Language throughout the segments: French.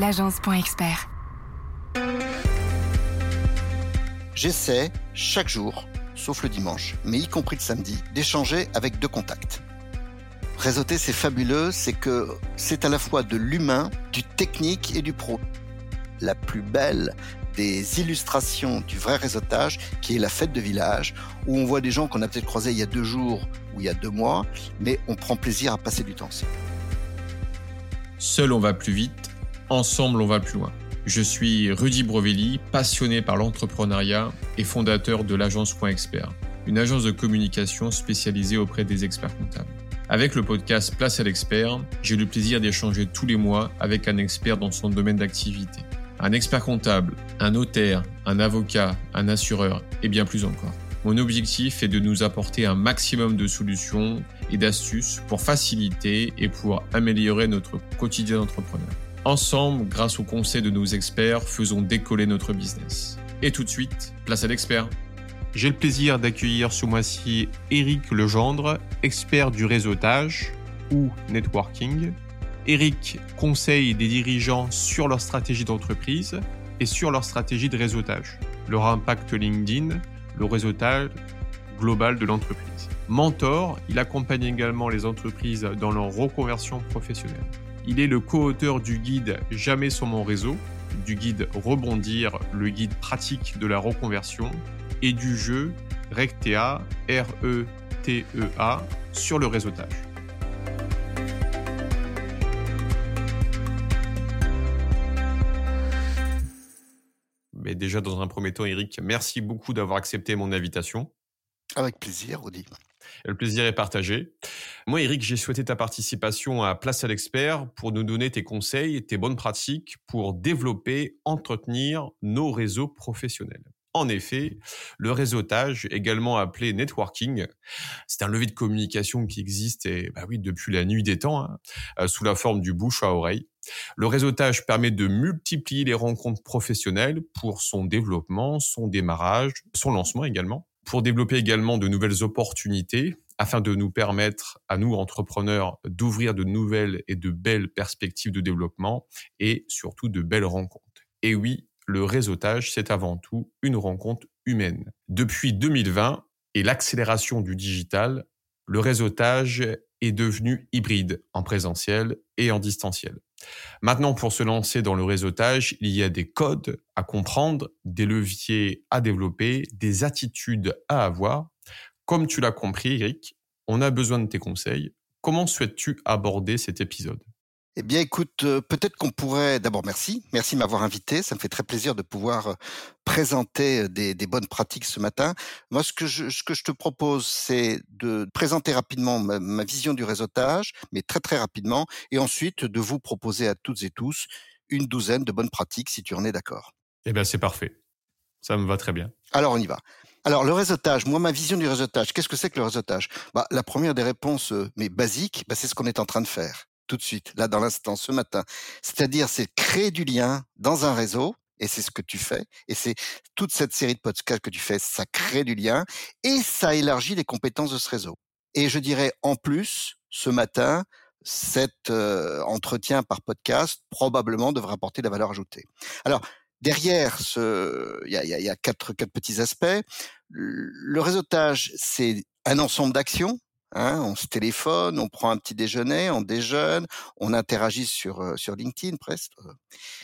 l'agence.expert. J'essaie chaque jour, sauf le dimanche, mais y compris le samedi, d'échanger avec deux contacts. Réseauter, c'est fabuleux, c'est que c'est à la fois de l'humain, du technique et du pro. La plus belle des illustrations du vrai réseautage, qui est la fête de village, où on voit des gens qu'on a peut-être croisés il y a deux jours ou il y a deux mois, mais on prend plaisir à passer du temps ensemble. Seul on va plus vite, ensemble on va plus loin. Je suis Rudy Brovelli, passionné par l'entrepreneuriat et fondateur de l'agence Point Expert, une agence de communication spécialisée auprès des experts comptables. Avec le podcast Place à l'expert, j'ai le plaisir d'échanger tous les mois avec un expert dans son domaine d'activité. Un expert comptable, un notaire, un avocat, un assureur et bien plus encore. Mon objectif est de nous apporter un maximum de solutions et d'astuces pour faciliter et pour améliorer notre quotidien d'entrepreneur. Ensemble, grâce au conseil de nos experts, faisons décoller notre business. Et tout de suite, place à l'expert. J'ai le plaisir d'accueillir ce mois-ci Eric Legendre, expert du réseautage ou networking. Eric conseille des dirigeants sur leur stratégie d'entreprise et sur leur stratégie de réseautage, leur impact LinkedIn, le réseautage global de l'entreprise. Mentor, il accompagne également les entreprises dans leur reconversion professionnelle. Il est le co-auteur du guide Jamais sur mon réseau, du guide Rebondir, le guide pratique de la reconversion, et du jeu Rectea, R-E-T-E-A, sur le réseautage. Mais déjà, dans un premier temps, Eric, merci beaucoup d'avoir accepté mon invitation. Avec plaisir, Rudy. Le plaisir est partagé. Moi, Eric, j'ai souhaité ta participation à Place à l'expert pour nous donner tes conseils, tes bonnes pratiques pour développer, entretenir nos réseaux professionnels. En effet, le réseautage, également appelé networking, c'est un levier de communication qui existe et, bah oui, depuis la nuit des temps, hein, euh, sous la forme du bouche à oreille. Le réseautage permet de multiplier les rencontres professionnelles pour son développement, son démarrage, son lancement également pour développer également de nouvelles opportunités afin de nous permettre, à nous entrepreneurs, d'ouvrir de nouvelles et de belles perspectives de développement et surtout de belles rencontres. Et oui, le réseautage, c'est avant tout une rencontre humaine. Depuis 2020 et l'accélération du digital, le réseautage est devenu hybride en présentiel et en distanciel. Maintenant, pour se lancer dans le réseautage, il y a des codes à comprendre, des leviers à développer, des attitudes à avoir. Comme tu l'as compris, Eric, on a besoin de tes conseils. Comment souhaites-tu aborder cet épisode? Eh bien, écoute, euh, peut-être qu'on pourrait. D'abord, merci, merci de m'avoir invité. Ça me fait très plaisir de pouvoir euh, présenter euh, des, bonnes pratiques ce matin. Moi, ce que je, ce que je te propose, c'est de présenter rapidement ma, vision du réseautage, mais très très rapidement, et ensuite de vous proposer à toutes et tous une douzaine de bonnes pratiques, si tu en es d'accord. Eh bien, c'est parfait. Ça me va très bien. Alors, on y va. Alors, le réseautage, moi, ma vision du réseautage, qu'est-ce que c'est que le réseautage? Bah, La première des réponses, mais basiques, bah, c'est ce qu'on est en train de faire tout de suite, là dans l'instant, ce matin. C'est-à-dire, c'est créer du lien dans un réseau, et c'est ce que tu fais, et c'est toute cette série de podcasts que tu fais, ça crée du lien, et ça élargit les compétences de ce réseau. Et je dirais, en plus, ce matin, cet euh, entretien par podcast probablement devrait apporter de la valeur ajoutée. Alors, derrière ce, il y a, quatre petits aspects. Le réseautage, c'est un ensemble d'actions Hein, on se téléphone, on prend un petit déjeuner, on déjeune, on interagit sur euh, sur LinkedIn presque.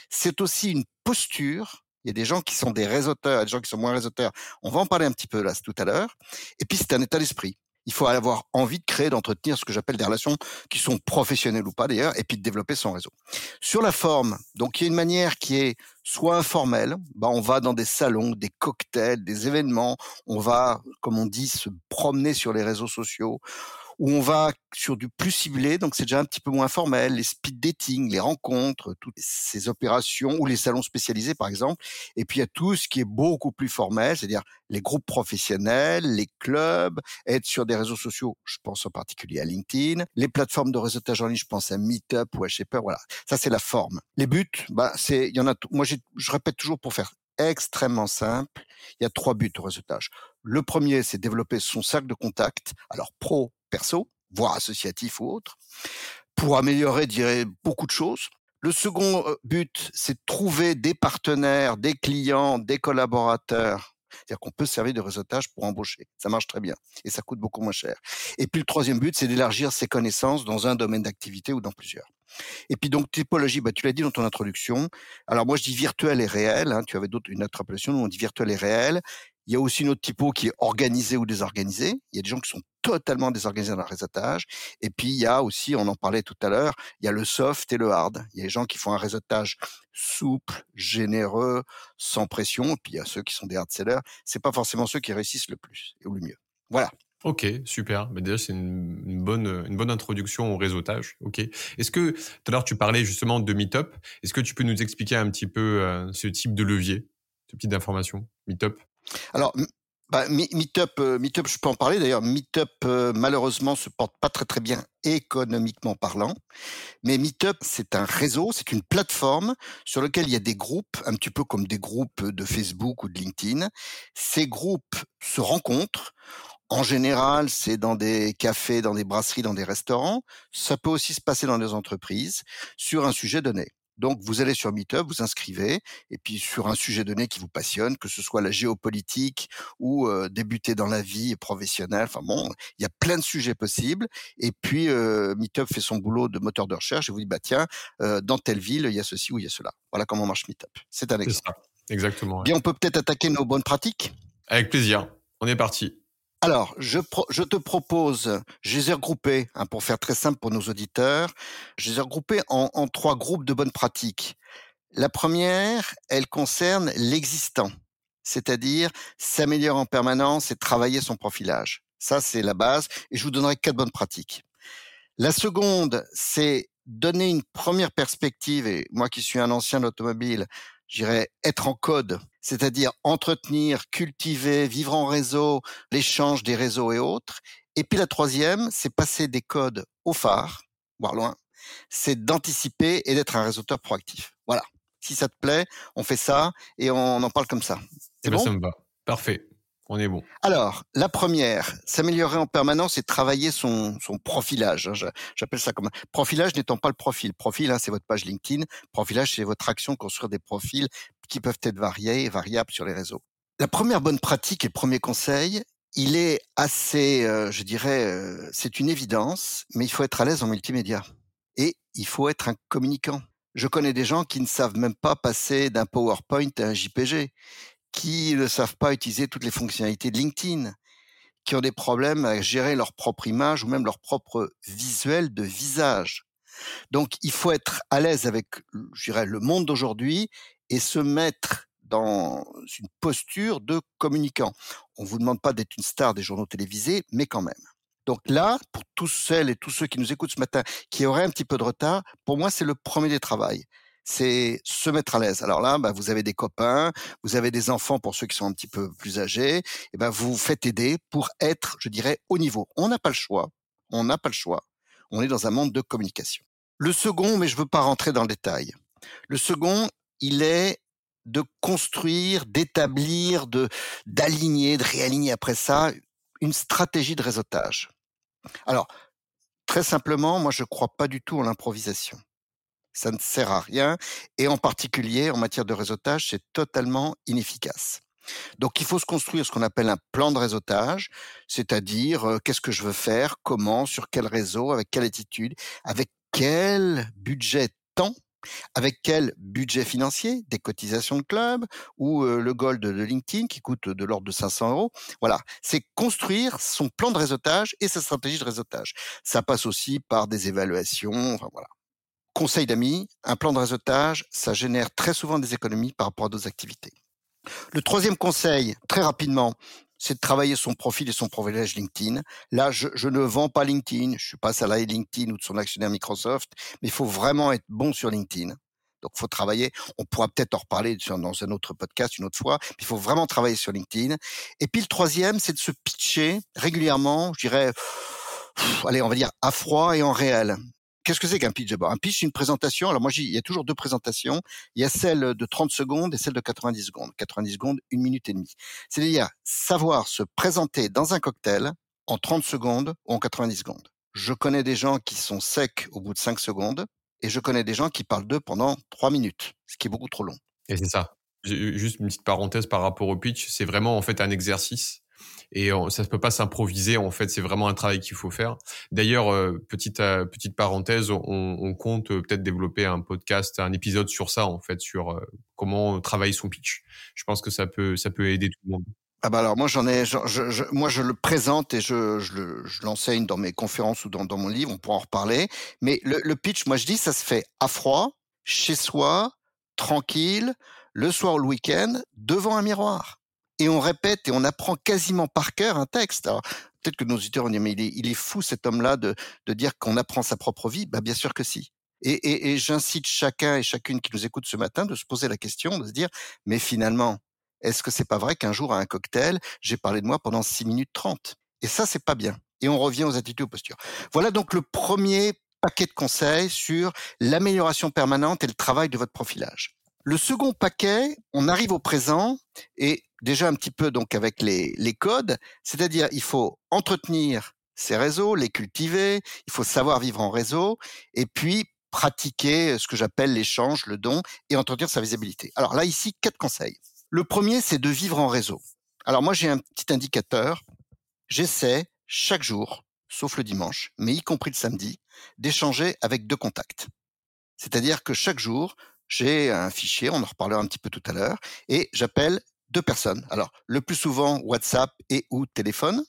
C'est aussi une posture. Il y a des gens qui sont des réseauteurs, des gens qui sont moins réseauteurs. On va en parler un petit peu là tout à l'heure. Et puis c'est un état d'esprit il faut avoir envie de créer, d'entretenir ce que j'appelle des relations qui sont professionnelles ou pas d'ailleurs, et puis de développer son réseau. Sur la forme, donc il y a une manière qui est soit informelle, bah on va dans des salons, des cocktails, des événements, on va, comme on dit, se promener sur les réseaux sociaux, où on va sur du plus ciblé, donc c'est déjà un petit peu moins formel, les speed dating, les rencontres, toutes ces opérations ou les salons spécialisés par exemple. Et puis il y a tout ce qui est beaucoup plus formel, c'est-à-dire les groupes professionnels, les clubs, être sur des réseaux sociaux, je pense en particulier à LinkedIn, les plateformes de réseautage en ligne, je pense à Meetup ou à Shaper, voilà. Ça c'est la forme. Les buts, bah c'est, il y en a. Moi je répète toujours pour faire extrêmement simple. Il y a trois buts au réseautage. Le premier, c'est développer son cercle de contact, alors pro, perso, voire associatif ou autre, pour améliorer, dirais, beaucoup de choses. Le second euh, but, c'est de trouver des partenaires, des clients, des collaborateurs c'est-à-dire qu'on peut servir de réseautage pour embaucher. Ça marche très bien et ça coûte beaucoup moins cher. Et puis le troisième but, c'est d'élargir ses connaissances dans un domaine d'activité ou dans plusieurs. Et puis donc typologie, bah, tu l'as dit dans ton introduction. Alors moi je dis virtuel et réel. Hein, tu avais d'autres une autre appellation. Nous on dit virtuel et réel. Il y a aussi une autre typo qui est organisé ou désorganisé. Il y a des gens qui sont totalement désorganisés dans le réseautage. Et puis, il y a aussi, on en parlait tout à l'heure, il y a le soft et le hard. Il y a des gens qui font un réseautage souple, généreux, sans pression. Et puis, il y a ceux qui sont des hard sellers. C'est pas forcément ceux qui réussissent le plus ou le mieux. Voilà. Ok, super. Mais déjà, c'est une, bonne, une bonne introduction au réseautage. Ok. Est-ce que tout à l'heure tu parlais justement de Meetup Est-ce que tu peux nous expliquer un petit peu euh, ce type de levier, ce type d'information Meetup? Alors, bah, Meetup, euh, Meetup, je peux en parler d'ailleurs. Meetup, euh, malheureusement, se porte pas très très bien économiquement parlant. Mais Meetup, c'est un réseau, c'est une plateforme sur lequel il y a des groupes, un petit peu comme des groupes de Facebook ou de LinkedIn. Ces groupes se rencontrent. En général, c'est dans des cafés, dans des brasseries, dans des restaurants. Ça peut aussi se passer dans des entreprises sur un sujet donné. Donc, vous allez sur Meetup, vous inscrivez, et puis sur un sujet donné qui vous passionne, que ce soit la géopolitique ou euh, débuter dans la vie professionnelle. Enfin bon, il y a plein de sujets possibles. Et puis, euh, Meetup fait son boulot de moteur de recherche et vous dit, bah tiens, euh, dans telle ville, il y a ceci ou il y a cela. Voilà comment marche Meetup. C'est un exemple. Exactement. Bien, on peut peut-être attaquer nos bonnes pratiques? Avec plaisir. On est parti. Alors, je, je, te propose, je les ai regroupés, hein, pour faire très simple pour nos auditeurs, je les ai regroupés en, en trois groupes de bonnes pratiques. La première, elle concerne l'existant, c'est-à-dire s'améliorer en permanence et travailler son profilage. Ça, c'est la base, et je vous donnerai quatre bonnes pratiques. La seconde, c'est donner une première perspective, et moi qui suis un ancien automobile, j'irais être en code, c'est-à-dire entretenir, cultiver, vivre en réseau, l'échange des réseaux et autres. Et puis la troisième, c'est passer des codes au phare, voire loin, c'est d'anticiper et d'être un réseauteur proactif. Voilà. Si ça te plaît, on fait ça et on en parle comme ça. C'est eh ben, bon? ça me va. Parfait. On est bon. Alors, la première, s'améliorer en permanence et travailler son, profilage. Hein, j'appelle ça comme profilage n'étant pas le profil. Profil, hein, c'est votre page LinkedIn. Profilage, c'est votre action construire des profils qui peuvent être variés et variables sur les réseaux. La première bonne pratique et premier conseil, il est assez, euh, je dirais, euh, c'est une évidence, mais il faut être à l'aise en multimédia. Et il faut être un communicant. Je connais des gens qui ne savent même pas passer d'un PowerPoint à un JPG qui ne savent pas utiliser toutes les fonctionnalités de LinkedIn, qui ont des problèmes à gérer leur propre image ou même leur propre visuel de visage. Donc, il faut être à l'aise avec, je dirais, le monde d'aujourd'hui et se mettre dans une posture de communicant. On vous demande pas d'être une star des journaux télévisés, mais quand même. Donc là, pour tous celles et tous ceux qui nous écoutent ce matin, qui auraient un petit peu de retard, pour moi, c'est le premier des travaux c'est se mettre à l'aise. Alors là, bah, vous avez des copains, vous avez des enfants pour ceux qui sont un petit peu plus âgés, et ben vous faites aider pour être, je dirais, au niveau. On n'a pas le choix. On n'a pas le choix. On est dans un monde de communication. Le second, mais je veux pas rentrer dans le détail. Le second, il est de construire, d'établir, de d'aligner, de réaligner après ça une stratégie de réseautage. Alors, très simplement, moi je ne crois pas du tout en l'improvisation ça ne sert à rien. Et en particulier, en matière de réseautage, c'est totalement inefficace. Donc, il faut se construire ce qu'on appelle un plan de réseautage, c'est-à-dire euh, qu'est-ce que je veux faire, comment, sur quel réseau, avec quelle attitude, avec quel budget temps, avec quel budget financier, des cotisations de club ou euh, le gold de LinkedIn qui coûte de l'ordre de 500 euros. Voilà, c'est construire son plan de réseautage et sa stratégie de réseautage. Ça passe aussi par des évaluations. Enfin voilà. Conseil d'amis, un plan de réseautage, ça génère très souvent des économies par rapport à d'autres activités. Le troisième conseil, très rapidement, c'est de travailler son profil et son privilège LinkedIn. Là, je, ne vends pas LinkedIn, je suis pas salarié LinkedIn ou de son actionnaire Microsoft, mais il faut vraiment être bon sur LinkedIn. Donc, il faut travailler. On pourra peut-être en reparler dans un autre podcast une autre fois. Mais il faut vraiment travailler sur LinkedIn. Et puis, le troisième, c'est de se pitcher régulièrement, je dirais, allez, on va dire à froid et en réel. Qu'est-ce que c'est qu'un pitch d'abord? Un pitch, c'est une présentation. Alors moi, il y a toujours deux présentations. Il y a celle de 30 secondes et celle de 90 secondes. 90 secondes, une minute et demie. C'est-à-dire savoir se présenter dans un cocktail en 30 secondes ou en 90 secondes. Je connais des gens qui sont secs au bout de 5 secondes. et je connais des gens qui parlent d'eux pendant trois minutes, ce qui est beaucoup trop long. Et c'est ça. Juste une petite parenthèse par rapport au pitch, c'est vraiment en fait un exercice et ça ne peut pas s'improviser. En fait, c'est vraiment un travail qu'il faut faire. D'ailleurs, euh, petite euh, petite parenthèse, on, compte euh, peut-être développer un podcast, un épisode sur ça en fait, sur comment travailler son pitch. Je pense que ça peut ça peut aider tout le monde. Ah bah alors moi j'en ai, je, moi je le présente et je, je, l'enseigne dans mes conférences ou dans, mon livre, on pourra en reparler. Mais le pitch, moi je dis, ça se fait à froid, chez soi, tranquille, le soir ou le week-end, devant un miroir et on répète et on apprend quasiment par cœur un texte. Alors, peut-être que nos auditeurs vont dire, mais il est, fou cet homme-là de, de dire qu'on apprend sa propre vie. Bah, bien sûr que si. Et, et, et j'incite chacun et chacune qui nous écoute ce matin de se poser la question, de se dire, mais finalement, est-ce que c'est pas vrai qu'un jour à un cocktail, j'ai parlé de moi pendant 6 minutes 30 Et ça, c'est pas bien. Et on revient aux attitudes aux postures. Voilà donc le premier paquet de conseils sur l'amélioration permanente et le travail de votre profilage. Le second paquet, on arrive au présent et déjà un petit peu donc avec les, les codes, c'est-à-dire il faut entretenir ces réseaux, les cultiver, il faut savoir vivre en réseau et puis pratiquer ce que j'appelle l'échange, le don et entretenir sa visibilité. Alors là ici quatre conseils. Le premier c'est de vivre en réseau. Alors moi j'ai un petit indicateur, j'essaie chaque jour, sauf le dimanche, mais y compris le samedi, d'échanger avec deux contacts. C'est-à-dire que chaque jour, j'ai un fichier, on en reparlera un petit peu tout à l'heure, et j'appelle deux personnes. Alors, le plus souvent WhatsApp et ou téléphone,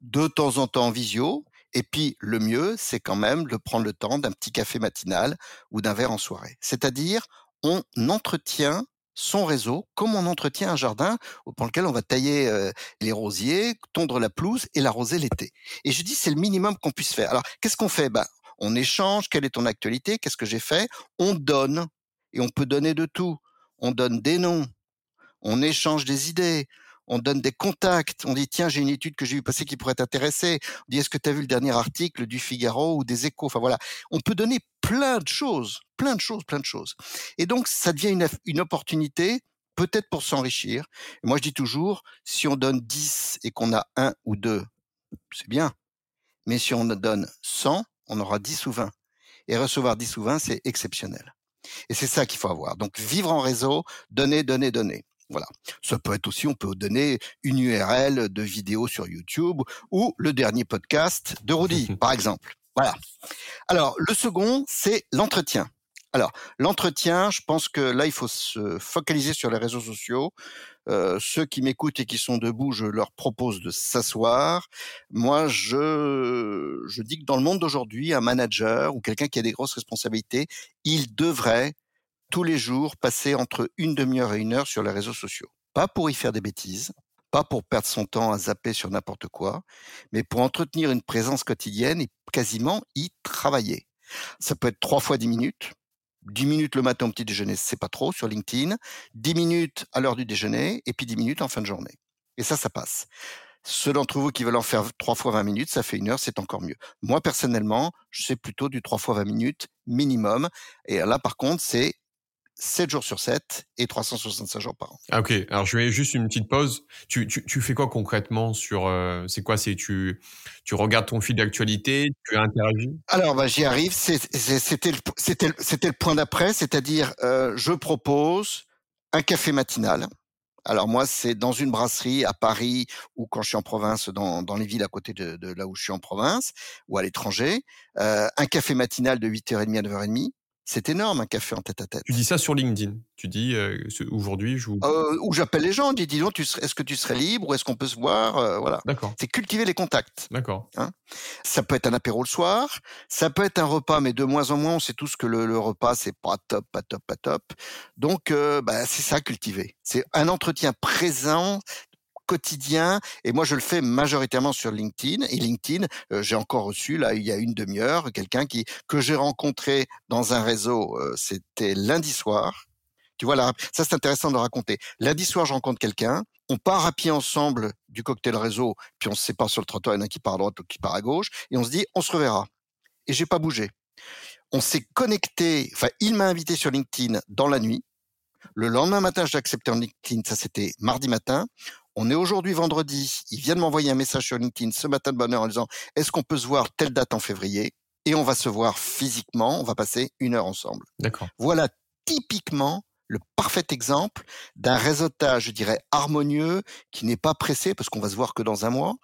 de temps en temps visio, et puis le mieux, c'est quand même de prendre le temps d'un petit café matinal ou d'un verre en soirée. C'est-à-dire, on entretient son réseau comme on entretient un jardin pour lequel on va tailler euh, les rosiers, tondre la pelouse et l'arroser l'été. Et je dis c'est le minimum qu'on puisse faire. Alors qu'est-ce qu'on fait? Ben, On échange, quelle est ton actualité, qu'est-ce que j'ai fait? On donne, et on peut donner de tout. On donne des noms, on échange des idées, on donne des contacts, on dit tiens j'ai une étude que j'ai vu passer qui pourrait t'intéresser, on dit est-ce que tu as vu le dernier article du Figaro ou des Échos, enfin voilà, on peut donner plein de choses, plein de choses, plein de choses. Et donc ça devient une, une opportunité peut-être pour s'enrichir. Moi je dis toujours, si on donne 10 et qu'on a un ou deux, c'est bien. Mais si on donne 100, on aura 10 ou 20. Et recevoir 10 ou 20, c'est exceptionnel. Et c'est ça qu'il faut avoir. Donc vivre en réseau, donner, donner, donner. Voilà. Ça peut être aussi, on peut donner une URL de vidéo sur YouTube ou le dernier podcast de Rudy, par exemple. Voilà. Alors, le second, c'est l'entretien. Alors, l'entretien, je pense que là, il faut se focaliser sur les réseaux sociaux. Euh, ceux qui m'écoutent et qui sont debout, je leur propose de s'asseoir. Moi, je, je dis que dans le monde d'aujourd'hui, un manager ou quelqu'un qui a des grosses responsabilités, il devrait tous les jours passer entre une demi-heure et une heure sur les réseaux sociaux. Pas pour y faire des bêtises, pas pour perdre son temps à zapper sur n'importe quoi, mais pour entretenir une présence quotidienne et quasiment y travailler. Ça peut être trois fois dix minutes. Dix minutes le matin au petit déjeuner, c'est pas trop sur LinkedIn. Dix minutes à l'heure du déjeuner et puis dix minutes en fin de journée. Et ça, ça passe. Ceux d'entre vous qui veulent en faire trois fois 20 minutes, ça fait une heure, c'est encore mieux. Moi, personnellement, je sais plutôt du trois fois 20 minutes minimum. Et là, par contre, c'est 7 jours sur 7 et 365 jours par an. Ah, ok, alors je vais juste une petite pause. Tu, tu, tu fais quoi concrètement sur... Euh, c'est quoi? C'est tu, tu regardes ton fil d'actualité, tu interagis? Alors bah, j'y arrive, c'était le, c'était, c'était le point d'après, c'est-à-dire euh, je propose un café matinal. Alors moi, c'est dans une brasserie à Paris ou quand je suis en province, dans, dans les villes à côté de, de là où je suis en province ou à l'étranger. Euh, un café matinal de 8h30 à 9h30 c'est énorme un café en tête à tête. Tu dis ça sur LinkedIn. Tu dis euh, aujourd'hui je. Euh, où j'appelle les gens, dis dis donc, est-ce que tu serais libre ou est-ce qu'on peut se voir, euh, voilà. D'accord. C'est cultiver les contacts. D'accord. Hein ça peut être un apéro le soir, ça peut être un repas, mais de moins en moins on sait tous que le, le repas c'est pas top, pas top, pas top. Donc bah, c'est ça cultiver. C'est un entretien présent quotidien. Et moi, je le fais majoritairement sur LinkedIn. Et LinkedIn, euh, j'ai encore reçu là il y a une demi-heure quelqu'un qui que j'ai rencontré dans un réseau. Euh, c'était lundi soir. Tu vois là, ça c'est intéressant de raconter. Lundi soir, je rencontre quelqu'un. On part à pied ensemble du cocktail réseau, puis on se sépare sur le trottoir, il y en a qui part à droite ou qui part à gauche, et on se dit on se reverra. Et j'ai pas bougé. On s'est connecté. Enfin, il m'a invité sur LinkedIn dans la nuit. Le lendemain matin, j'ai accepté en LinkedIn. Ça, c'était mardi matin. On est aujourd'hui vendredi. Il vient de m'envoyer un message sur LinkedIn ce matin de bonne heure en disant est-ce qu'on peut se voir telle date en février? Et on va se voir physiquement, on va passer une heure ensemble. D'accord. Voilà typiquement le parfait exemple d'un réseautage, je dirais, harmonieux, qui n'est pas pressé parce qu'on va se voir que dans un mois,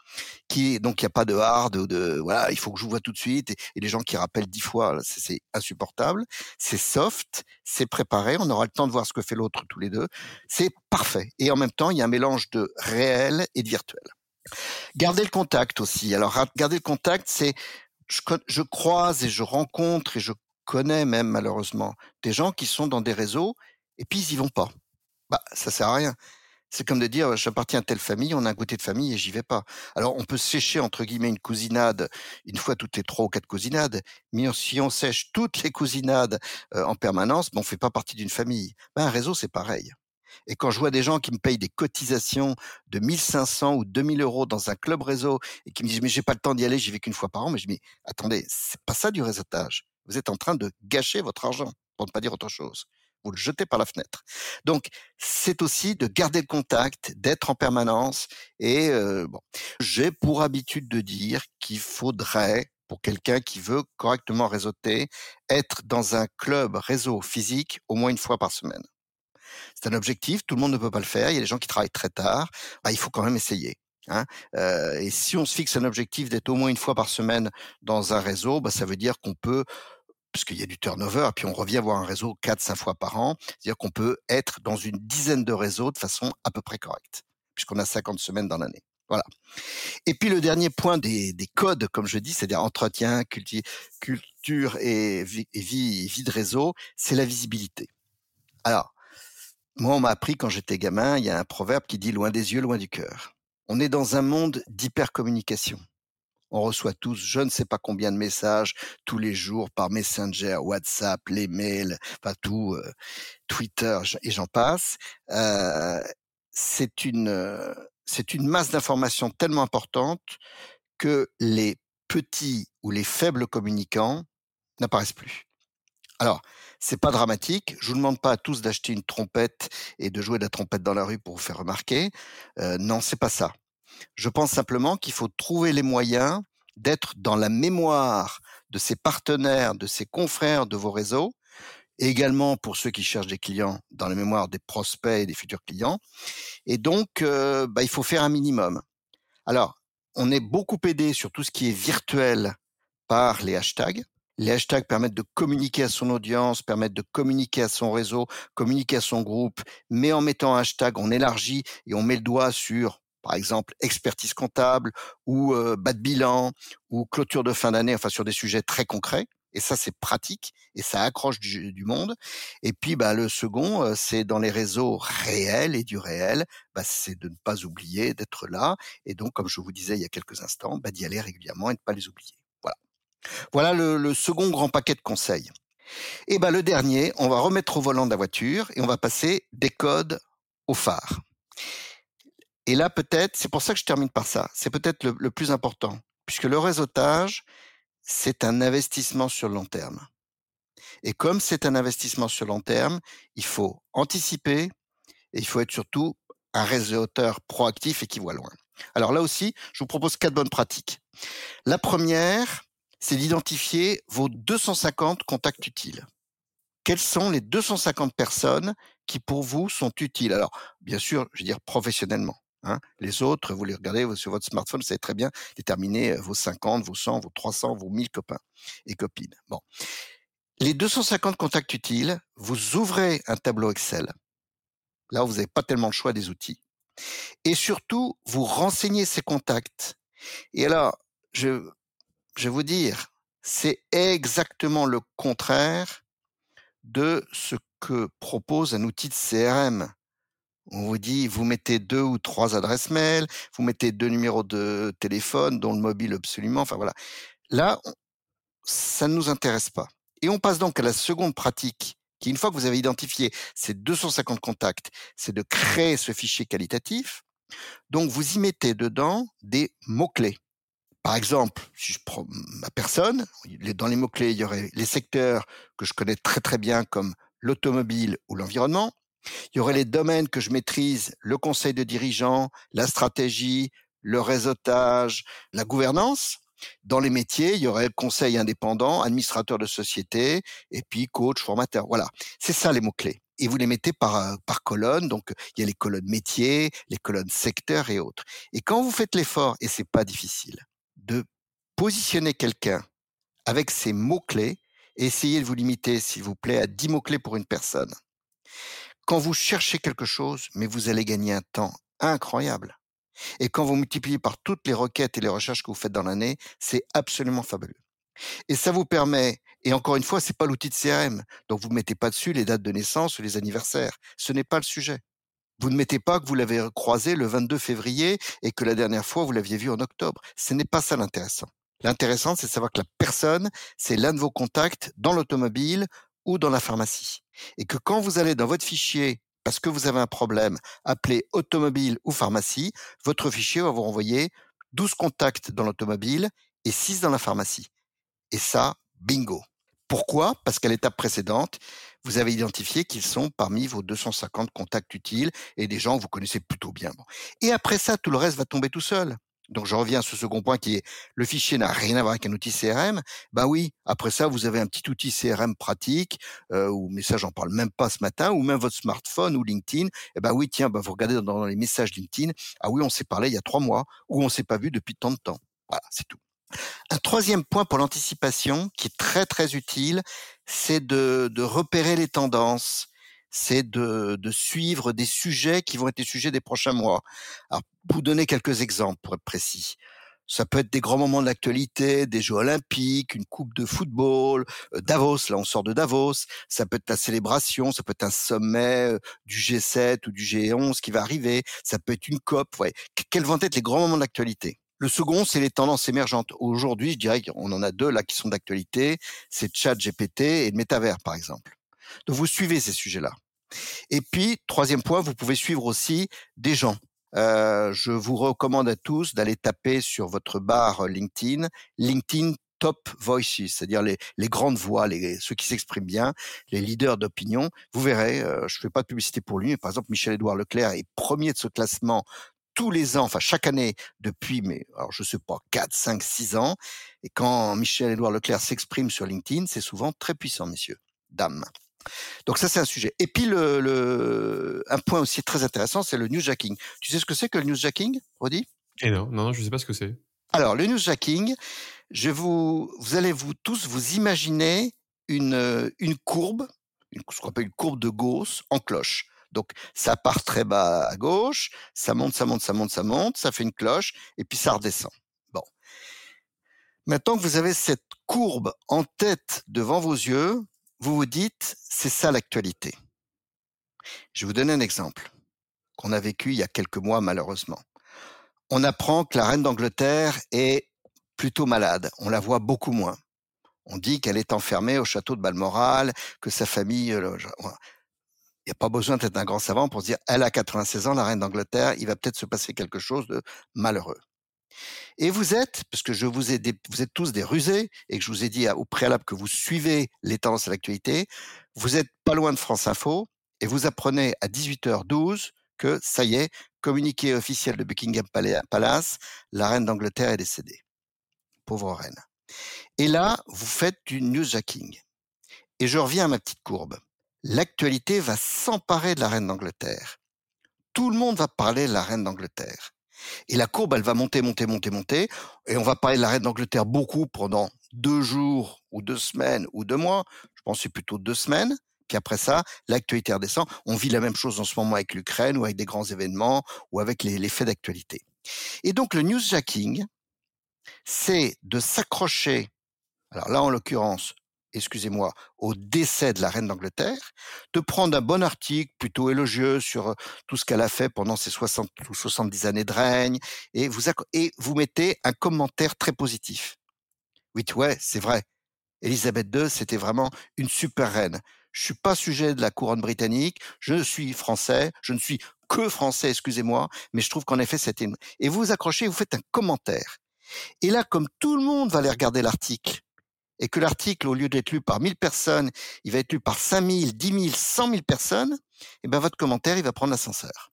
qui donc il n'y a pas de hard ou de voilà, il faut que je vous vois tout de suite et, les gens qui rappellent dix fois, c'est insupportable. C'est soft, c'est préparé, on aura le temps de voir ce que fait l'autre tous les deux. C'est parfait et en même temps il y a un mélange de réel et de virtuel. Garder le contact aussi. Alors garder le contact, c'est je croise et je rencontre et je connais même malheureusement des gens qui sont dans des réseaux et puis ils y vont pas. Bah, ça sert à rien. C'est comme de dire, j'appartiens à telle famille, on a un goûter de famille et j'y vais pas. Alors, on peut sécher, entre guillemets, une cousinade une fois toutes les trois ou quatre cousinades, mais si on sèche toutes les cousinades euh, en permanence, ben, on fait pas partie d'une famille. Ben, un réseau, c'est pareil. Et quand je vois des gens qui me payent des cotisations de 1500 ou 2000 euros dans un club réseau et qui me disent, mais j'ai pas le temps d'y aller, j'y vais qu'une fois par an, mais je dis, mais attendez, c'est pas ça du réseautage. Vous êtes en train de gâcher votre argent, pour ne pas dire autre chose vous le jetez par la fenêtre. Donc, c'est aussi de garder le contact, d'être en permanence. Et euh, bon, j'ai pour habitude de dire qu'il faudrait, pour quelqu'un qui veut correctement réseauter, être dans un club réseau physique au moins une fois par semaine. C'est un objectif, tout le monde ne peut pas le faire. Il y a des gens qui travaillent très tard. Bah, il faut quand même essayer. Hein. Euh, et si on se fixe un objectif d'être au moins une fois par semaine dans un réseau, bah, ça veut dire qu'on peut puisqu'il y a du turnover, puis on revient voir un réseau 4-5 fois par an, c'est-à-dire qu'on peut être dans une dizaine de réseaux de façon à peu près correcte, puisqu'on a 50 semaines dans l'année. Voilà. Et puis le dernier point des, codes, comme je dis, c'est-à-dire entretien, culture et vie, et vie de réseau, c'est la visibilité. Alors, moi, on m'a appris quand j'étais gamin, il y a un proverbe qui dit loin des yeux, loin du cœur. On est dans un monde d'hypercommunication. On reçoit tous je ne sais pas combien de messages tous les jours par Messenger, WhatsApp, les mails, enfin tout, euh, Twitter et j'en passe. Euh, c'est une euh, c'est une masse d'informations tellement importante que les petits ou les faibles communicants n'apparaissent plus. Alors, c'est pas dramatique. Je vous demande pas à tous d'acheter une trompette et de jouer de la trompette dans la rue pour vous faire remarquer. Euh, non, c'est pas ça. Je pense simplement qu'il faut trouver les moyens d'être dans la mémoire de ses partenaires, de ses confrères de vos réseaux, et également pour ceux qui cherchent des clients, dans la mémoire des prospects et des futurs clients. Et donc, euh, bah, il faut faire un minimum. Alors, on est beaucoup aidé sur tout ce qui est virtuel par les hashtags. Les hashtags permettent de communiquer à son audience, permettent de communiquer à son réseau, communiquer à son groupe, mais en mettant un hashtag, on élargit et on met le doigt sur par exemple expertise comptable ou bas de bilan ou clôture de fin d'année, enfin sur des sujets très concrets. Et ça, c'est pratique et ça accroche du, monde. Et puis, bah, le second, c'est dans les réseaux réels et du réel, bah, c'est de ne pas oublier d'être là. Et donc, comme je vous disais il y a quelques instants, bah, d'y aller régulièrement et de ne pas les oublier. Voilà. Voilà le, le second grand paquet de conseils. Et bah, le dernier, on va remettre au volant de la voiture et on va passer des codes au phare. Et là, peut-être, c'est pour ça que je termine par ça, c'est peut-être le, plus important, puisque le réseautage, c'est un investissement sur long terme. Et comme c'est un investissement sur long terme, il faut anticiper et il faut être surtout un réseauteur proactif et qui voit loin. Alors là aussi, je vous propose quatre bonnes pratiques. La première, c'est d'identifier vos 250 contacts utiles. Quelles sont les 250 personnes qui pour vous sont utiles? Alors, bien sûr, je veux dire professionnellement. Hein. Les autres, vous les regardez sur votre smartphone, vous savez très bien déterminer vos 50, vos 100, vos 300, vos 1000 copains et copines. Bon. Les 250 contacts utiles, vous ouvrez un tableau Excel. Là, vous n'avez pas tellement le choix des outils. Et surtout, vous renseignez ces contacts. Et alors, je, je vais vous dire, c'est exactement le contraire de ce que propose un outil de CRM. On vous dit, vous mettez deux ou trois adresses mail, vous mettez deux numéros de téléphone, dont le mobile absolument. Enfin voilà. Là, ça ne nous intéresse pas. Et on passe donc à la seconde pratique, qui une fois que vous avez identifié ces 250 contacts, c'est de créer ce fichier qualitatif. Donc vous y mettez dedans des mots-clés. Par exemple, si je prends ma personne, dans les mots-clés, il y aurait les secteurs que je connais très très bien comme l'automobile ou l'environnement. Il y aurait les domaines que je maîtrise, le conseil de dirigeants, la stratégie, le réseautage, la gouvernance. Dans les métiers, il y aurait conseil indépendant, administrateur de société, et puis coach, formateur. Voilà, c'est ça les mots-clés. Et vous les mettez par, euh, par colonne, donc il y a les colonnes métiers, les colonnes secteurs et autres. Et quand vous faites l'effort, et c'est pas difficile, de positionner quelqu'un avec ces mots-clés, essayez de vous limiter, s'il vous plaît, à 10 mots-clés pour une personne. Quand vous cherchez quelque chose, mais vous allez gagner un temps incroyable. Et quand vous multipliez par toutes les requêtes et les recherches que vous faites dans l'année, c'est absolument fabuleux. Et ça vous permet, et encore une fois, c'est pas l'outil de CRM, donc vous ne mettez pas dessus les dates de naissance ou les anniversaires. Ce n'est pas le sujet. Vous ne mettez pas que vous l'avez croisé le 22 février et que la dernière fois vous l'aviez vu en octobre. Ce n'est pas ça l'intéressant. L'intéressant, c'est de savoir que la personne, c'est l'un de vos contacts dans l'automobile ou dans la pharmacie. Et que quand vous allez dans votre fichier parce que vous avez un problème, appelez automobile ou pharmacie, votre fichier va vous renvoyer 12 contacts dans l'automobile et 6 dans la pharmacie. Et ça, bingo. Pourquoi? Parce qu'à l'étape précédente, vous avez identifié qu'ils sont parmi vos 250 contacts utiles et des gens que vous connaissez plutôt bien. Et après ça, tout le reste va tomber tout seul. Donc je reviens à ce second point qui est le fichier n'a rien à voir avec un outil CRM. Bah oui, après ça vous avez un petit outil CRM pratique euh, ou mais ça j'en parle même pas ce matin ou même votre smartphone ou LinkedIn. Et eh bah oui tiens bah vous regardez dans les messages LinkedIn ah oui on s'est parlé il y a trois mois ou on s'est pas vu depuis tant de temps. Voilà c'est tout. Un troisième point pour l'anticipation qui est très très utile, c'est de, de repérer les tendances c'est de, de, suivre des sujets qui vont être les sujets des prochains mois. Alors, pour donner quelques exemples, pour être précis. Ça peut être des grands moments de l'actualité, des Jeux olympiques, une coupe de football, euh, Davos, là on sort de Davos, ça peut être la célébration, ça peut être un sommet euh, du G7 ou du G11 qui va arriver, ça peut être une COP. Quels vont être les grands moments de l'actualité? Le second, c'est les tendances émergentes. Aujourd'hui, je dirais qu'on en a deux là qui sont d'actualité, c'est Chat GPT et le métavers, par exemple. Donc vous suivez ces sujets-là. Et puis, troisième point, vous pouvez suivre aussi des gens. Euh, je vous recommande à tous d'aller taper sur votre barre LinkedIn, LinkedIn Top Voices, c'est-à-dire les, grandes voix, ceux qui s'expriment bien, les leaders d'opinion. Vous verrez, euh, je ne fais pas de publicité pour lui, mais par exemple, Michel-Édouard Leclerc est premier de ce classement tous les ans, enfin chaque année depuis, mais alors je sais pas, 4, 5, 6 ans. Et quand Michel-Édouard Leclerc s'exprime sur LinkedIn, c'est souvent très puissant, messieurs, dames. Donc ça, c'est un sujet. Et puis, le, un point aussi très intéressant, c'est le newsjacking. Tu sais ce que c'est que le newsjacking, Rodi? Eh non, non, non, je ne sais pas ce que c'est. Alors, le newsjacking, je vous, vous allez vous tous vous imaginer une, une courbe, une, ce qu'on appelle une courbe de Gauss en cloche. Donc, ça part très bas à gauche, ça monte, ça monte, ça monte, ça monte, ça fait une cloche, et puis ça redescend. Bon. Maintenant que vous avez cette courbe en tête devant vos yeux, vous vous dites, c'est ça l'actualité. Je vais vous donner un exemple qu'on a vécu il y a quelques mois malheureusement. On apprend que la reine d'Angleterre est plutôt malade. On la voit beaucoup moins. On dit qu'elle est enfermée au château de Balmoral, que sa famille... Euh, il n'y a pas besoin d'être un grand savant pour se dire, elle a 96 ans, la reine d'Angleterre, il va peut-être se passer quelque chose de malheureux. Et vous êtes, parce que je vous ai vous êtes tous des rusés et que je vous ai dit au préalable que vous suivez les tendances à l'actualité, vous êtes pas loin de France Info et vous apprenez à 18h12 que ça y est, communiqué officiel de Buckingham Palace, la reine d'Angleterre est décédée. Pauvre reine. Et là, vous faites du newsjacking. Et je reviens à ma petite courbe. L'actualité va s'emparer de la reine d'Angleterre. Tout le monde va parler de la reine d'Angleterre. Et la courbe, elle va monter, monter, monter, monter. Et on va parler de la reine d'Angleterre beaucoup pendant deux jours ou deux semaines ou deux mois. Je pense que c'est plutôt deux semaines. Puis après ça, l'actualité redescend. On vit la même chose en ce moment avec l'Ukraine ou avec des grands événements ou avec les, les faits d'actualité. Et donc le newsjacking, c'est de s'accrocher, alors là en l'occurrence excusez-moi, au décès de la reine d'Angleterre, de prendre un bon article plutôt élogieux sur euh, tout ce qu'elle a fait pendant ses 60 ou 70 années de règne, et vous, et vous mettez un commentaire très positif. Oui, ouais, c'est vrai. Elisabeth II, c'était vraiment une super reine. Je suis pas sujet de la couronne britannique, je suis français, je ne suis que français, excusez-moi, mais je trouve qu'en effet, c'était une... Et vous vous accrochez, vous faites un commentaire. Et là, comme tout le monde va aller regarder l'article, et que l'article, au lieu d'être lu par 1000 personnes, il va être lu par 5000, 10 000, 100 000 personnes, et eh ben votre commentaire, il va prendre l'ascenseur.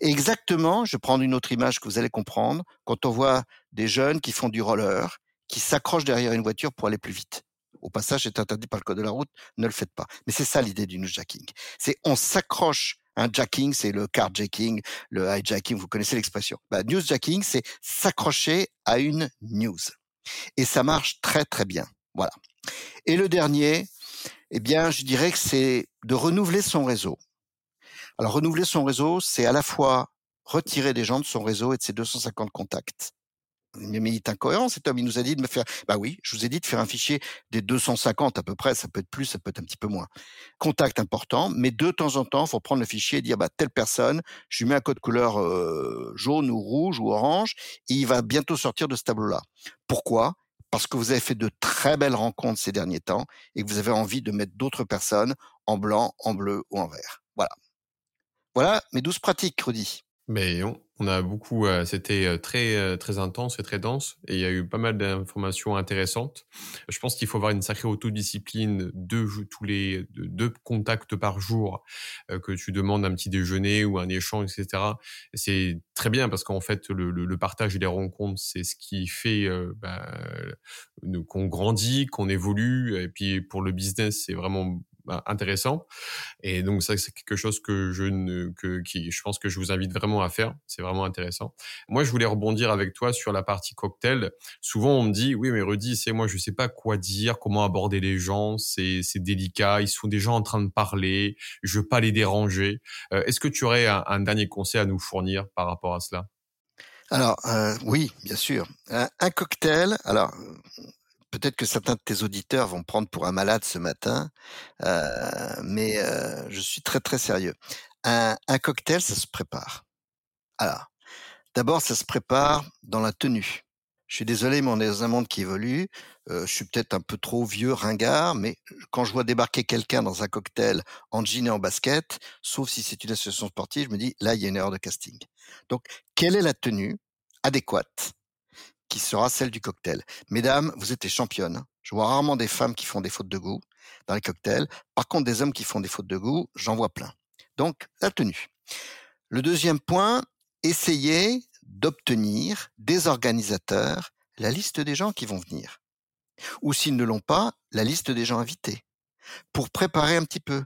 Et exactement, je vais prendre une autre image que vous allez comprendre, quand on voit des jeunes qui font du roller qui s'accroche derrière une voiture pour aller plus vite. Au passage, c'est interdit par le code de la route, ne le faites pas. Mais c'est ça l'idée du newsjacking. C'est on s'accroche un jacking, c'est le carjacking, le hijacking, vous connaissez l'expression. Bah, newsjacking, c'est s'accrocher à une news. Et ça marche très très bien. Voilà. Et le dernier, eh bien, je dirais que c'est de renouveler son réseau. Alors, renouveler son réseau, c'est à la fois retirer des gens de son réseau et de ses 250 contacts. Mais il est incohérent, cet homme. Il nous a dit de me faire. Bah oui, je vous ai dit de faire un fichier des 250 à peu près. Ça peut être plus, ça peut être un petit peu moins. Contact important, mais de temps en temps, il faut prendre le fichier et dire bah telle personne, je lui mets un code couleur euh, jaune ou rouge ou orange, et il va bientôt sortir de ce tableau-là. Pourquoi? Parce que vous avez fait de très belles rencontres ces derniers temps et que vous avez envie de mettre d'autres personnes en blanc, en bleu ou en vert. Voilà. Voilà mes douze pratiques, Rudy. Mais on, a beaucoup, euh, c'était euh, très euh, très intense et très dense, et il y a eu pas mal d'informations intéressantes. Je pense qu'il faut avoir une sacrée autodiscipline, deux tous les deux contacts par jour, que tu demandes un petit déjeuner ou un échange, etc. C'est très bien parce qu'en fait le, le, partage et les rencontres, c'est ce qui fait bah, qu'on grandit, qu'on évolue, et puis pour le business, c'est vraiment bah, intéressant. Et donc ça, c'est quelque chose que je ne, que, qui, je pense que je vous invite vraiment à faire. C'est vraiment intéressant. Moi, je voulais rebondir avec toi sur la partie cocktail. Souvent, on me dit, oui, mais Rudy, c'est moi, je sais pas quoi dire, comment aborder les gens. C'est, c'est délicat. Ils sont déjà en train de parler. Je veux pas les déranger. Euh, est-ce que tu aurais un, dernier conseil à nous fournir par rapport à cela? Alors euh, oui, bien sûr. un cocktail. Alors peut-être que certains de tes auditeurs vont prendre pour un malade ce matin, euh, mais euh, je suis très très sérieux. Un, cocktail, ça se prépare. Alors, d'abord, ça se prépare dans la tenue. Je suis désolé, mais on est dans un monde qui évolue. Euh, je suis peut-être un peu trop vieux, ringard, mais quand je vois débarquer quelqu'un dans un cocktail en jean et en basket, sauf si c'est une association sportive, je me dis là, il y a une erreur de casting. Donc, quelle est la tenue adéquate qui sera celle du cocktail. Mesdames, vous êtes championnes. Je vois rarement des femmes qui font des fautes de goût dans les cocktails. Par contre, des hommes qui font des fautes de goût, j'en vois plein. Donc, la tenue. Le deuxième point, essayez d'obtenir des organisateurs la liste des gens qui vont venir. Ou s'ils ne l'ont pas, la liste des gens invités. Pour préparer un petit peu.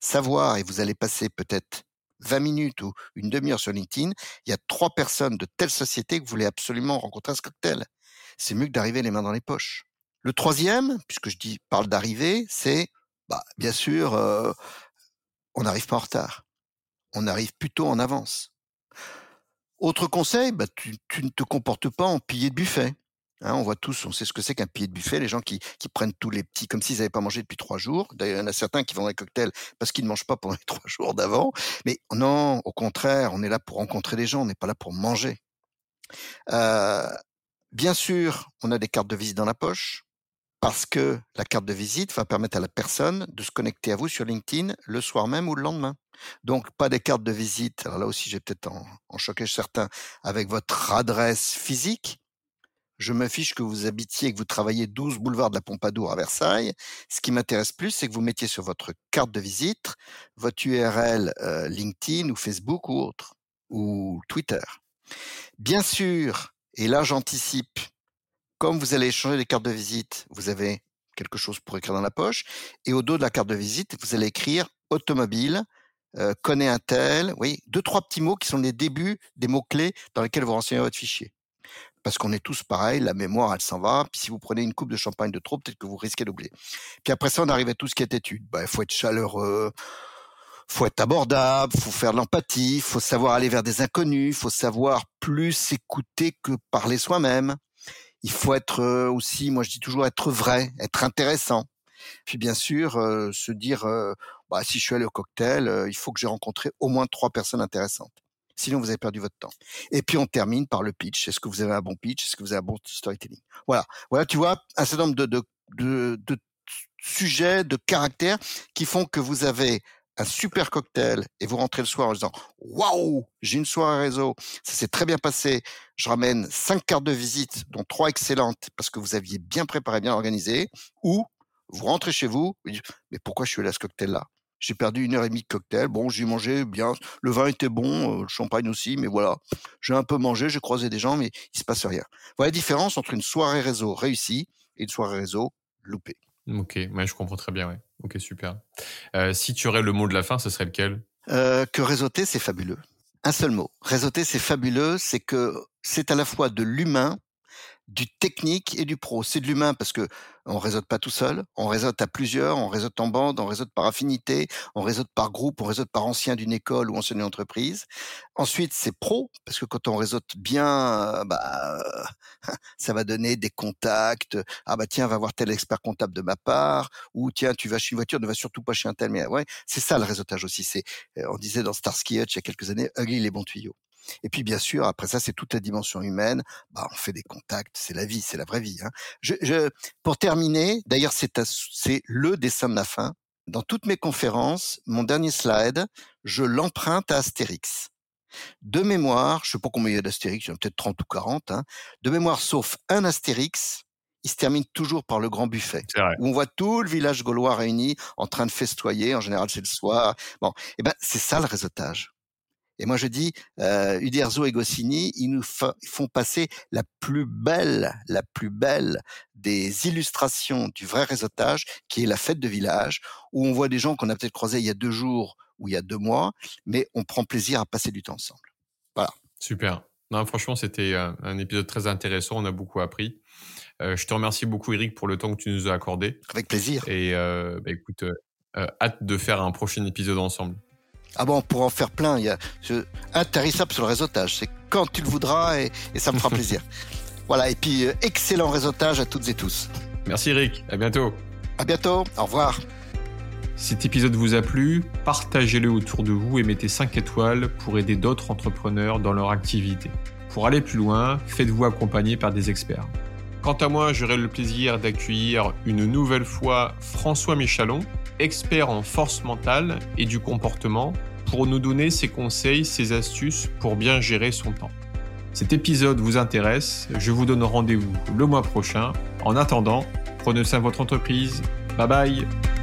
Savoir, et vous allez passer peut-être 20 minutes ou une demi-heure sur LinkedIn, il y a trois personnes de telle société que vous voulez absolument rencontrer à ce cocktail. C'est mieux que d'arriver les mains dans les poches. Le troisième, puisque je dis parle d'arriver, c'est bah, bien sûr, euh, on n'arrive pas en retard. On arrive plutôt en avance. Autre conseil, bah, tu, tu ne te comportes pas en pilier de buffet. Hein, on voit tous, on sait ce que c'est qu'un pied de buffet, les gens qui, qui prennent tous les petits comme s'ils n'avaient pas mangé depuis trois jours. D'ailleurs, il y en a certains qui vont un cocktail parce qu'ils ne mangent pas pendant les trois jours d'avant. Mais non, au contraire, on est là pour rencontrer les gens, on n'est pas là pour manger. Euh, bien sûr, on a des cartes de visite dans la poche parce que la carte de visite va permettre à la personne de se connecter à vous sur LinkedIn le soir même ou le lendemain. Donc, pas des cartes de visite. Alors là aussi, j'ai peut-être en choqué certains avec votre adresse physique, je me fiche que vous habitiez et que vous travaillez 12 boulevard de la Pompadour à Versailles. Ce qui m'intéresse plus, c'est que vous mettiez sur votre carte de visite votre URL euh, LinkedIn ou Facebook ou autre, ou Twitter. Bien sûr, et là j'anticipe, comme vous allez échanger les cartes de visite, vous avez quelque chose pour écrire dans la poche, et au dos de la carte de visite, vous allez écrire automobile, euh, connaît un tel, oui, deux, trois petits mots qui sont les débuts des mots-clés dans lesquels vous renseignez votre fichier parce qu'on est tous pareils, la mémoire, elle s'en va. Puis si vous prenez une coupe de champagne de trop, peut-être que vous risquez d'oublier. Puis après ça, on arrive à tout ce qui est étude. Il faut être chaleureux, faut être abordable, faut faire de l'empathie, faut savoir aller vers des inconnus, faut savoir plus écouter que parler soi-même. Il faut être aussi, moi je dis toujours, être vrai, être intéressant. Puis bien sûr, se dire, bah, si je suis allé au cocktail, il faut que j'ai rencontré au moins trois personnes intéressantes. Sinon, vous avez perdu votre temps. Et puis, on termine par le pitch. Est-ce que vous avez un bon pitch? Est-ce que vous avez un bon storytelling? Voilà. Voilà, tu vois, un certain nombre de, de, de, sujets, de caractères qui font que vous avez un super cocktail et vous rentrez le soir en disant waouh j'ai une soirée réseau ça s'est très bien passé je ramène cinq cartes de visite dont trois excellentes parce que vous aviez bien préparé bien organisé ou vous rentrez chez vous mais pourquoi je suis allé à ce cocktail là J'ai perdu une heure et demie de cocktail. Bon, j'ai mangé bien. Le vin était bon, le champagne aussi, mais voilà. J'ai un peu mangé, j'ai croisé des gens, mais il se passe rien. Voilà la différence entre une soirée réseau réussie et une soirée réseau loupée. Ok, ouais, je comprends très bien, ouais. Ok, super. si tu aurais le mot de la fin, ce serait lequel? Que réseauter, c'est fabuleux. Un seul mot. Réseauter, c'est fabuleux, c'est que c'est à la fois de l'humain, du technique et du pro. C'est de l'humain parce que on réseaute pas tout seul, on réseaute à plusieurs, on réseaute en bande, on réseaute par affinité, on réseaute par groupe, on réseaute par ancien d'une école ou ancien d'une entreprise. Ensuite, c'est pro parce que quand on réseaute bien, bah ça va donner des contacts. Ah bah tiens, va voir tel expert comptable de ma part ou tiens, tu vas chez une voiture, ne va surtout pas chez un tel. Mais ouais, c'est ça le réseautage aussi. C'est on disait dans Starsky Hutch il y a quelques années, ugly les bons tuyaux. Et puis bien sûr, après ça, c'est toute la dimension humaine. Bah, on fait des contacts, c'est la vie, c'est la vraie vie. Hein. Je, je, pour terminer, d'ailleurs, c'est le dessin de la fin. Dans toutes mes conférences, mon dernier slide, je l'emprunte à Astérix. De mémoire, je sais pas combien il y a d'Astérix, il y en a peut-être 30 ou 40. Hein, de mémoire, sauf un Astérix, il se termine toujours par le grand buffet, où on voit tout le village gaulois réuni en train de festoyer. En général, c'est le soir. Bon, et eh ben c'est ça le réseautage. Et moi, je dis, euh, Uderzo et Goscinny, ils nous font passer la plus belle, la plus belle des illustrations du vrai réseautage, qui est la fête de village, où on voit des gens qu'on a peut-être croisés il y a deux jours ou il y a deux mois, mais on prend plaisir à passer du temps ensemble. Voilà. Super. Non, franchement, c'était un épisode très intéressant. On a beaucoup appris. Euh, je te remercie beaucoup, Eric, pour le temps que tu nous as accordé. Avec plaisir. Et euh, bah, écoute, euh, hâte de faire un prochain épisode ensemble. Ah bon, pour en faire plein. Il y a intarissable sur le réseautage. C'est quand tu le voudras et, ça me fera plaisir. Voilà, et puis euh, excellent réseautage à toutes et tous. Merci Eric, à bientôt. À bientôt, au revoir. Cet épisode vous a plu, partagez-le autour de vous et mettez 5 étoiles pour aider d'autres entrepreneurs dans leur activité. Pour aller plus loin, faites-vous accompagner par des experts. Quant à moi, j'aurai le plaisir d'accueillir une nouvelle fois François Michalon, expert en force mentale et du comportement, pour nous donner ses conseils, ses astuces pour bien gérer son temps. Cet épisode vous intéresse, je vous donne rendez-vous le mois prochain. En attendant, prenez soin de votre entreprise. Bye bye